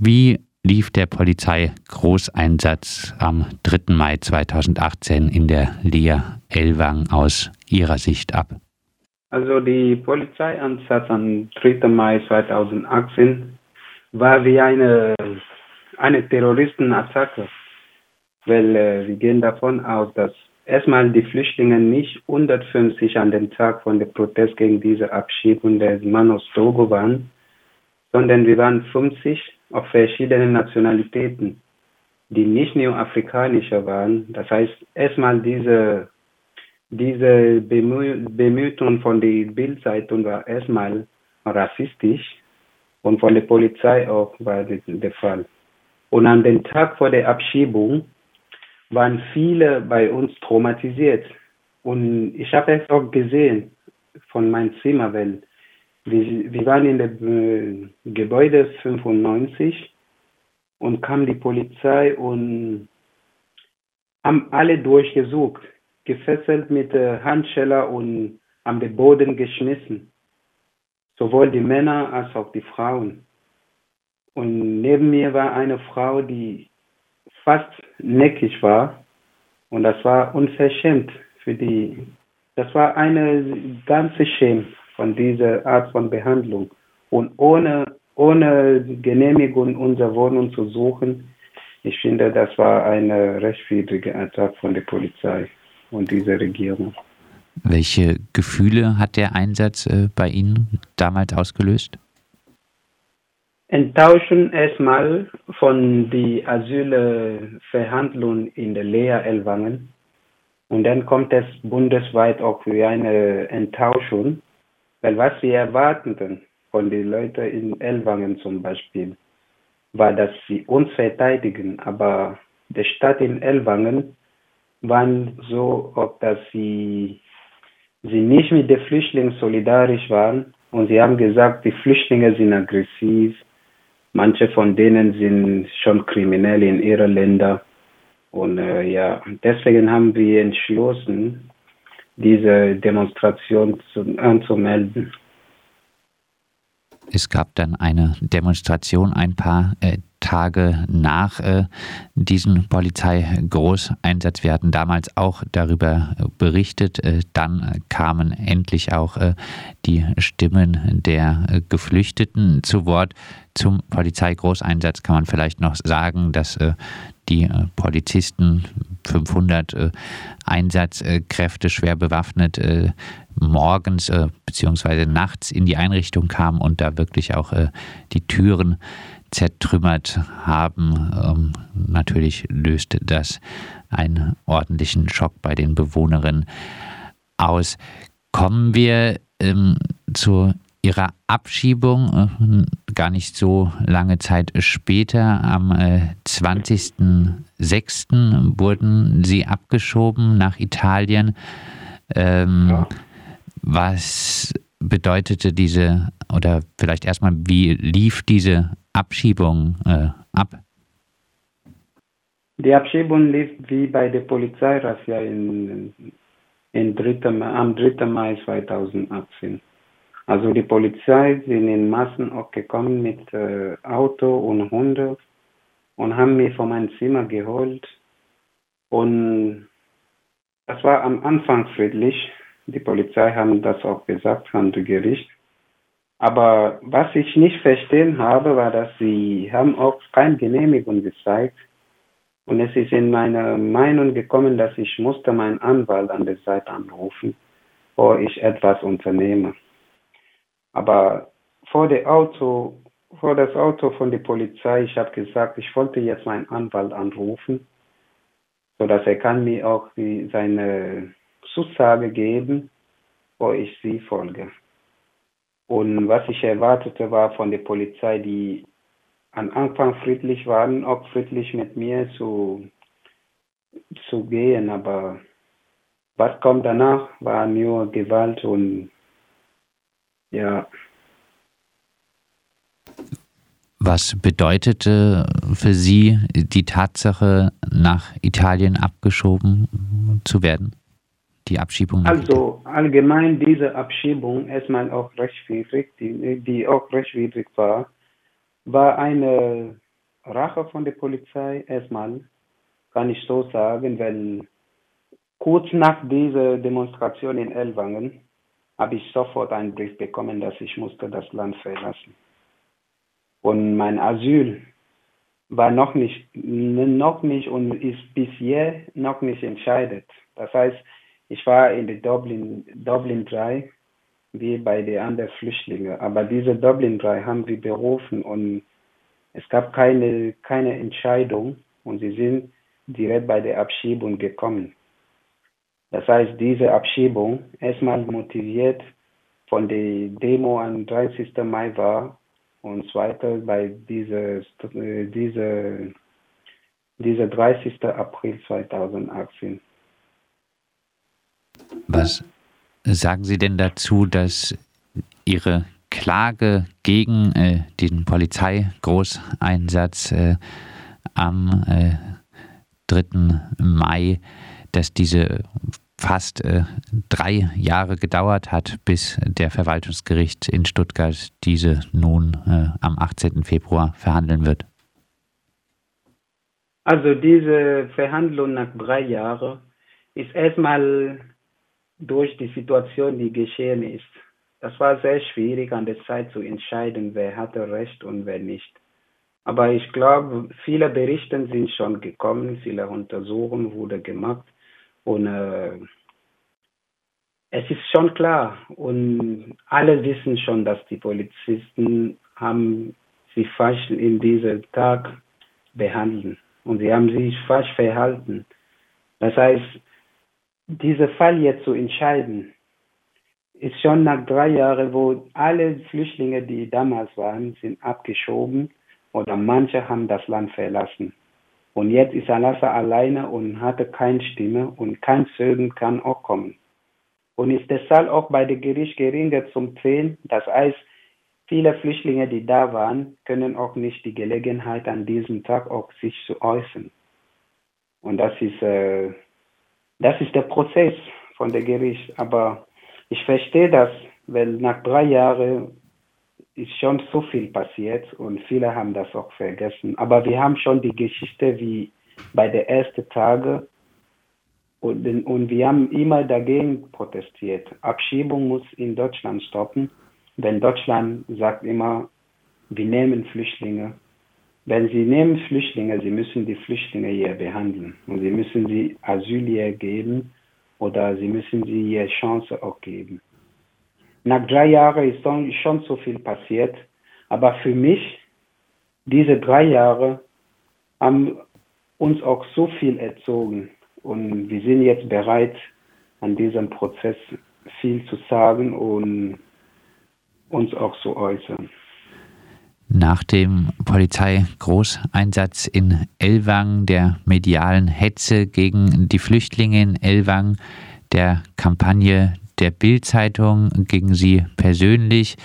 Wie lief der Polizeigroßeinsatz am 3. Mai 2018 in der Lea Elwang aus Ihrer Sicht ab? Also die Polizeieinsatz am 3. Mai 2018 war wie eine, eine Terroristenattacke, weil äh, wir gehen davon aus, dass erstmal die Flüchtlinge nicht 150 an dem Tag von dem Protest gegen diese Abschiebung des Mann aus Togo waren, sondern wir waren 50 auf verschiedene Nationalitäten, die nicht nur afrikanischer waren. Das heißt, erstmal diese, diese Bemühung von der Bildzeitung war erstmal rassistisch und von der Polizei auch war das der Fall. Und an dem Tag vor der Abschiebung waren viele bei uns traumatisiert. Und ich habe es auch gesehen von meinem Zimmer, weil wir, wir waren in dem äh, Gebäude 95 und kam die Polizei und haben alle durchgesucht, gefesselt mit äh, Handscheller und am Boden geschmissen. Sowohl die Männer als auch die Frauen. Und neben mir war eine Frau, die fast neckig war. Und das war unverschämt für die. Das war eine ganze Schäme von dieser Art von Behandlung. Und ohne, ohne Genehmigung unserer Wohnung zu suchen, ich finde, das war eine rechtswidrige Attacke von der Polizei und dieser Regierung. Welche Gefühle hat der Einsatz äh, bei Ihnen damals ausgelöst? Enttäuschen erstmal von den Asylverhandlungen in der Lea Elwangen. Und dann kommt es bundesweit auch wie eine Enttäuschung, weil was wir erwarteten von den Leuten in Elwangen zum Beispiel, war, dass sie uns verteidigen. Aber die Stadt in Elwangen waren so, ob dass sie, sie nicht mit den Flüchtlingen solidarisch waren. Und sie haben gesagt, die Flüchtlinge sind aggressiv. Manche von denen sind schon kriminell in ihren Ländern. Und äh, ja, deswegen haben wir entschlossen, diese Demonstration zu, anzumelden. Es gab dann eine Demonstration ein paar äh, Tage nach äh, diesem Polizeigroßeinsatz. Wir hatten damals auch darüber berichtet. Äh, dann kamen endlich auch äh, die Stimmen der äh, Geflüchteten zu Wort. Zum Polizeigroßeinsatz kann man vielleicht noch sagen, dass äh, die äh, Polizisten 500 äh, Einsatzkräfte schwer bewaffnet äh, morgens bzw. nachts in die Einrichtung kamen und da wirklich auch die Türen zertrümmert haben. Ähm, natürlich löste das einen ordentlichen Schock bei den Bewohnerinnen aus. Kommen wir ähm, zur ihrer Abschiebung, äh, gar nicht so lange Zeit später, am äh, 20.06. wurden sie abgeschoben nach Italien. Ähm, ja. Was bedeutete diese, oder vielleicht erstmal, wie lief diese Abschiebung äh, ab? Die Abschiebung lief wie bei der Polizeirazzia in, in 3. am 3. Mai 2018. Also die Polizei sind in Massen auch gekommen mit äh, Auto und Hunde und haben mich von meinem Zimmer geholt. Und das war am Anfang friedlich. Die Polizei haben das auch gesagt an das Gericht. Aber was ich nicht verstehen habe, war, dass sie haben auch keine Genehmigung gezeigt. Und es ist in meine Meinung gekommen, dass ich musste meinen Anwalt an der Seite anrufen, bevor ich etwas unternehme. Aber vor dem Auto, vor das Auto von der Polizei, ich habe gesagt, ich wollte jetzt meinen Anwalt anrufen, sodass er kann mir auch die, seine Zusage geben, wo ich sie folge. Und was ich erwartete, war von der Polizei, die am Anfang friedlich waren, auch friedlich mit mir zu, zu gehen. Aber was kommt danach, war nur Gewalt und ja. Was bedeutete für Sie die Tatsache, nach Italien abgeschoben zu werden? Die Abschiebung? Also allgemein diese Abschiebung, erstmal auch rechtswidrig, die, die auch rechtswidrig war, war eine Rache von der Polizei erstmal, kann ich so sagen, weil kurz nach dieser Demonstration in Elwangen habe ich sofort einen Brief bekommen, dass ich musste das Land verlassen. Und mein Asyl war noch nicht, noch nicht und ist bisher noch nicht entscheidet. Das heißt, ich war in der Dublin, Dublin 3 wie bei den anderen Flüchtlingen. Aber diese Dublin 3 haben wir berufen und es gab keine, keine Entscheidung und sie sind direkt bei der Abschiebung gekommen. Das heißt, diese Abschiebung erstmal motiviert von der Demo am 30. Mai war und zweiter bei dieser, diese, diese 30. April 2018. Was sagen Sie denn dazu, dass Ihre Klage gegen äh, den Polizeigroßeinsatz äh, am äh, 3. Mai, dass diese fast äh, drei Jahre gedauert hat, bis der Verwaltungsgericht in Stuttgart diese nun äh, am 18. Februar verhandeln wird? Also diese Verhandlung nach drei Jahren ist erstmal durch die Situation, die geschehen ist. Das war sehr schwierig an der Zeit zu entscheiden, wer hatte Recht und wer nicht. Aber ich glaube, viele Berichte sind schon gekommen, viele Untersuchungen wurden gemacht und äh, es ist schon klar und alle wissen schon, dass die Polizisten haben sich falsch in diesem Tag behandelt und sie haben sich falsch verhalten. Das heißt, dieser Fall jetzt zu entscheiden, ist schon nach drei Jahren, wo alle Flüchtlinge, die damals waren, sind abgeschoben oder manche haben das Land verlassen. Und jetzt ist Alassa alleine und hatte keine Stimme und kein Zeugen kann auch kommen. Und ist deshalb auch bei dem Gericht geringer zum Zählen. Das heißt, viele Flüchtlinge, die da waren, können auch nicht die Gelegenheit an diesem Tag auch sich zu äußern. Und das ist, äh, das ist der Prozess von der Gericht. Aber ich verstehe das, weil nach drei Jahren ist schon so viel passiert und viele haben das auch vergessen. Aber wir haben schon die Geschichte wie bei den ersten Tagen und, und wir haben immer dagegen protestiert. Abschiebung muss in Deutschland stoppen. Wenn Deutschland sagt immer, wir nehmen Flüchtlinge. Wenn sie nehmen Flüchtlinge, sie müssen die Flüchtlinge hier behandeln und sie müssen sie Asyl hier geben oder sie müssen sie hier Chance auch geben. Nach drei Jahren ist schon so viel passiert. Aber für mich, diese drei Jahre haben uns auch so viel erzogen. Und wir sind jetzt bereit, an diesem Prozess viel zu sagen und uns auch zu äußern. Nach dem Polizeigroßeinsatz in Elwang, der medialen Hetze gegen die Flüchtlinge in Elwang, der Kampagne der Bildzeitung gegen Sie persönlich,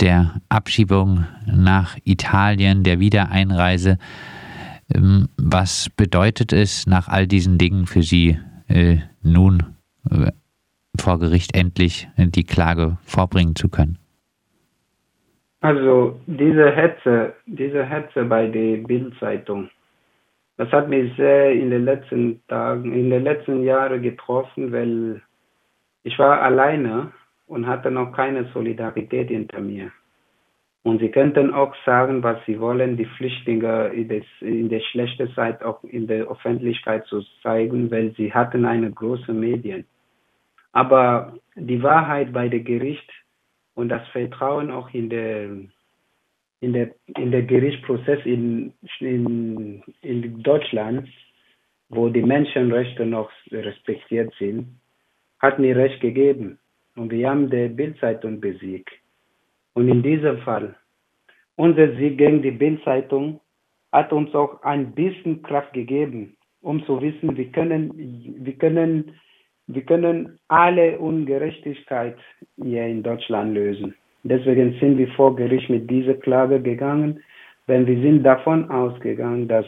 der Abschiebung nach Italien, der Wiedereinreise. Ähm, was bedeutet es nach all diesen Dingen für Sie äh, nun äh, vor Gericht endlich die Klage vorbringen zu können? Also diese Hetze, diese Hetze bei der Bildzeitung, das hat mich sehr in den letzten Tagen, in den letzten Jahren getroffen, weil ich war alleine und hatte noch keine Solidarität hinter mir. Und sie könnten auch sagen, was sie wollen, die Flüchtlinge in der schlechten Zeit auch in der Öffentlichkeit zu zeigen, weil sie hatten eine große Medien. Aber die Wahrheit bei der Gericht und das Vertrauen auch in der in der in der Gerichtsprozess in, in, in Deutschland, wo die Menschenrechte noch respektiert sind, hat mir recht gegeben. Und wir haben die Bildzeitung besiegt. Und in diesem Fall, unser Sieg gegen die Bildzeitung hat uns auch ein bisschen Kraft gegeben, um zu wissen, wir können, wir können, wir können alle Ungerechtigkeit hier in Deutschland lösen. Deswegen sind wir vor Gericht mit dieser Klage gegangen, denn wir sind davon ausgegangen, dass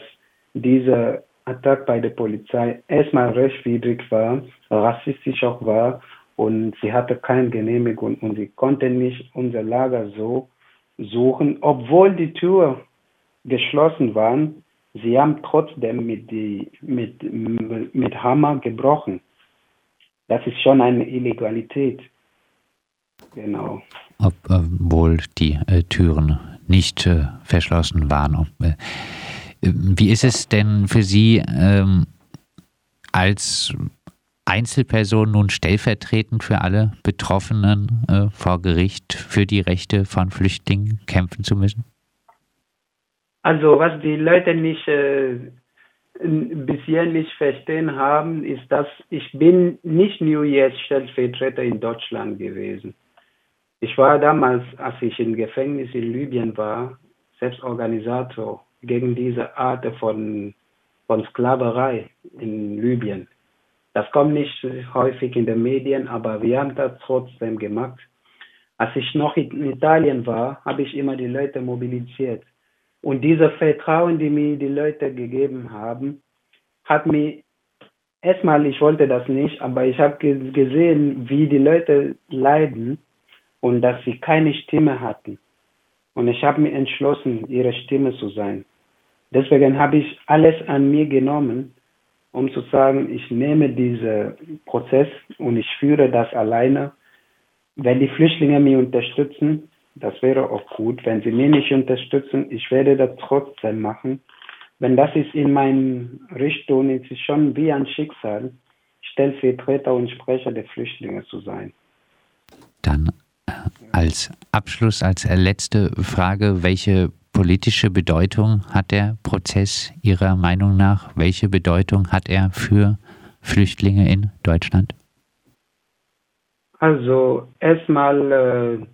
diese Attacke bei der Polizei erstmal rechtswidrig war, rassistisch auch war und sie hatte keine Genehmigung und sie konnte nicht unser Lager so suchen, obwohl die Tür geschlossen waren, sie haben trotzdem mit, die, mit, mit Hammer gebrochen. Das ist schon eine Illegalität. Genau. Obwohl die äh, Türen nicht äh, verschlossen waren. Ob, äh, wie ist es denn für Sie ähm, als Einzelperson nun stellvertretend für alle Betroffenen äh, vor Gericht für die Rechte von Flüchtlingen kämpfen zu müssen? Also was die Leute nicht äh, bisher nicht verstehen haben, ist, dass ich bin nicht nur jetzt Stellvertreter in Deutschland gewesen. Ich war damals, als ich im Gefängnis in Libyen war, selbst Organisator gegen diese Art von, von Sklaverei in Libyen. Das kommt nicht häufig in den Medien, aber wir haben das trotzdem gemacht. Als ich noch in Italien war, habe ich immer die Leute mobilisiert. Und dieses Vertrauen, die mir die Leute gegeben haben, hat mir erstmal, ich wollte das nicht, aber ich habe gesehen, wie die Leute leiden und dass sie keine Stimme hatten. Und ich habe mir entschlossen, ihre Stimme zu sein. Deswegen habe ich alles an mir genommen, um zu sagen, ich nehme diesen Prozess und ich führe das alleine. Wenn die Flüchtlinge mich unterstützen, das wäre auch gut. Wenn sie mich nicht unterstützen, ich werde das trotzdem machen. Wenn das ist in meiner Richtung, ist es schon wie ein Schicksal, Stellvertreter und Sprecher der Flüchtlinge zu sein. Dann äh, als Abschluss, als letzte Frage, welche politische Bedeutung hat der Prozess Ihrer Meinung nach? Welche Bedeutung hat er für Flüchtlinge in Deutschland? Also erstmal äh,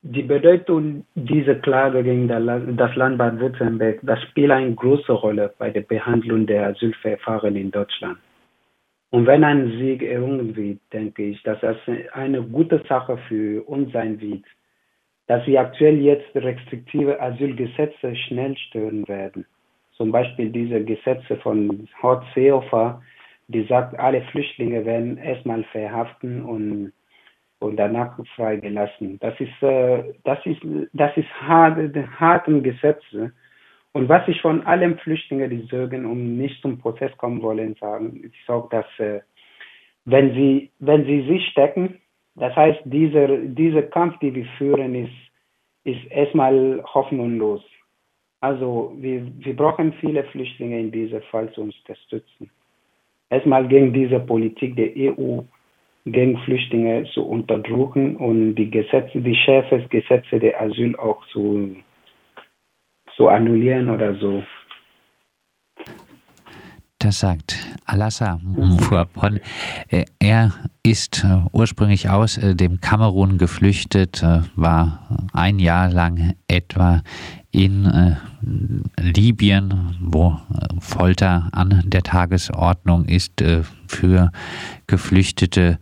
die Bedeutung dieser Klage gegen das Land Baden-Württemberg, das spielt eine große Rolle bei der Behandlung der Asylverfahren in Deutschland. Und wenn ein Sieg errungen wird, denke ich, dass das eine gute Sache für uns sein wird, dass wir aktuell jetzt restriktive Asylgesetze schnell stören werden. Zum Beispiel diese Gesetze von Horst Seehofer, die sagt, alle Flüchtlinge werden erstmal verhaften und und danach freigelassen. Das ist, äh, das ist, das ist harte, harte Gesetze. Und was ich von allen Flüchtlingen, die sagen, um nicht zum Prozess kommen wollen, sagen, ist auch, dass äh, wenn sie, wenn sie sich stecken, das heißt, dieser, dieser Kampf, den wir führen, ist, ist erstmal hoffnungslos. Also wir, wir brauchen viele Flüchtlinge in diesem Fall zu unterstützen. Erstmal gegen diese Politik der EU gegen Flüchtlinge zu unterdrücken und die Gesetze, die schärfsten Gesetze der Asyl auch zu, zu annullieren oder so. Das sagt Alassa Mfuapon. Äh, er ist äh, ursprünglich aus äh, dem Kamerun geflüchtet, war ein Jahr lang etwa in Libyen, wo Folter an der Tagesordnung ist für Geflüchtete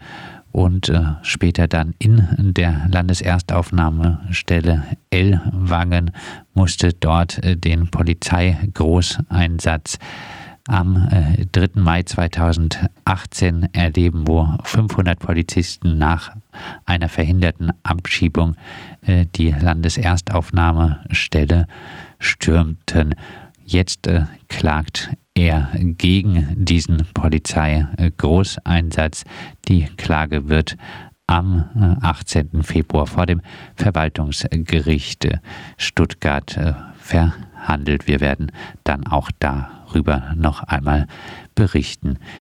und später dann in der Landeserstaufnahmestelle Ellwangen musste dort den Polizeigroßeinsatz am 3. Äh, Mai 2018 erleben, wo 500 Polizisten nach einer verhinderten Abschiebung äh, die Landeserstaufnahmestelle stürmten. Jetzt äh, klagt er gegen diesen Polizeigroßeinsatz. Die Klage wird am 18. Februar vor dem Verwaltungsgericht Stuttgart verhandelt. Wir werden dann auch da darüber noch einmal berichten.